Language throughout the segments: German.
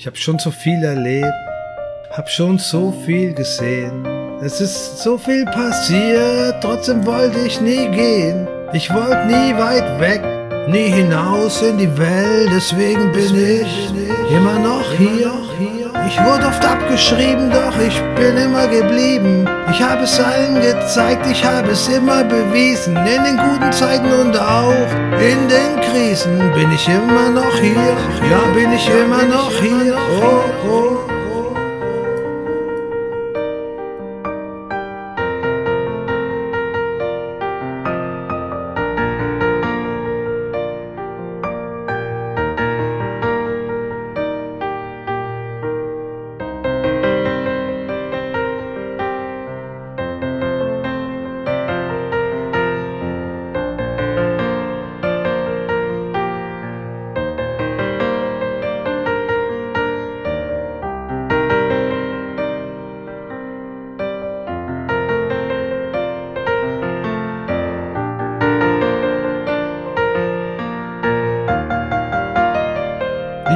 Ich hab schon so viel erlebt, hab schon so viel gesehen. Es ist so viel passiert, trotzdem wollte ich nie gehen. Ich wollte nie weit weg, nie hinaus in die Welt, deswegen bin ich immer noch hier. Ich wurde oft abgeschrieben, doch ich bin immer geblieben. Ich habe es allen gezeigt, ich habe es immer bewiesen. In den guten Zeiten und auch in den Krisen bin ich immer noch hier. Ja, bin ich immer noch hier. Oh, oh.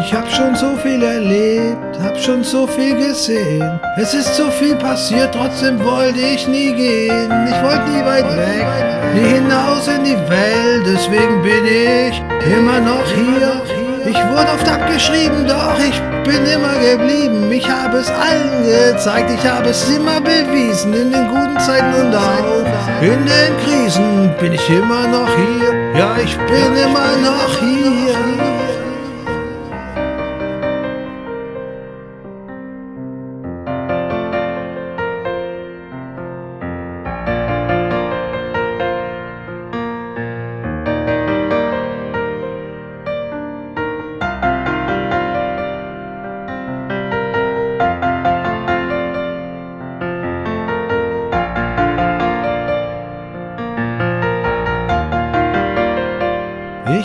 Ich hab schon so viel erlebt, hab schon so viel gesehen. Es ist so viel passiert, trotzdem wollte ich nie gehen. Ich wollte nie weit weg, nie hinaus in die Welt, deswegen bin ich immer noch hier. Ich wurde oft abgeschrieben, doch ich bin immer geblieben. Ich habe es allen gezeigt, ich habe es immer bewiesen. In den guten Zeiten und auch in den Krisen bin ich immer noch hier. Ja, ich bin immer noch hier.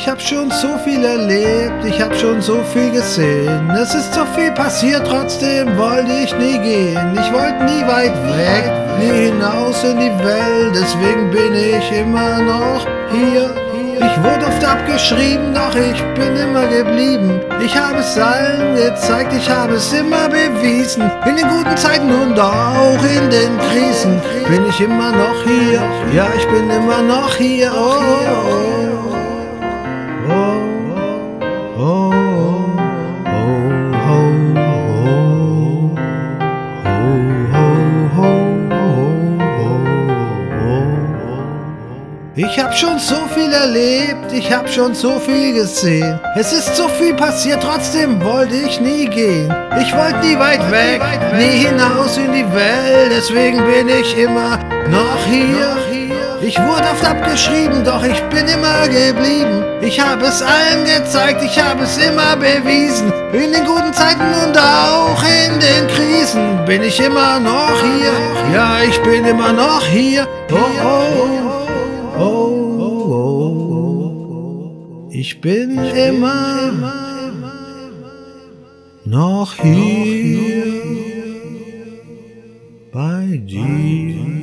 Ich hab schon so viel erlebt, ich hab schon so viel gesehen. Es ist so viel passiert, trotzdem wollte ich nie gehen. Ich wollte nie weit weg, nie hinaus in die Welt, deswegen bin ich immer noch hier. Ich wurde oft abgeschrieben, doch ich bin immer geblieben. Ich habe es allen gezeigt, ich habe es immer bewiesen. In den guten Zeiten und auch in den Krisen bin ich immer noch hier. Ja, ich bin immer noch hier. Oh, oh, oh. Ich hab schon so viel erlebt, ich hab schon so viel gesehen. Es ist so viel passiert, trotzdem wollte ich nie gehen. Ich wollte nie weit weg, nie hinaus in die Welt, deswegen bin ich immer noch hier. Ich wurde oft abgeschrieben, doch ich bin immer geblieben. Ich habe es allen gezeigt, ich habe es immer bewiesen. In den guten Zeiten und auch in den Krisen bin ich immer noch hier. Ja, ich bin immer noch hier. Oh, oh, oh, oh, oh. Ich bin immer noch hier bei dir.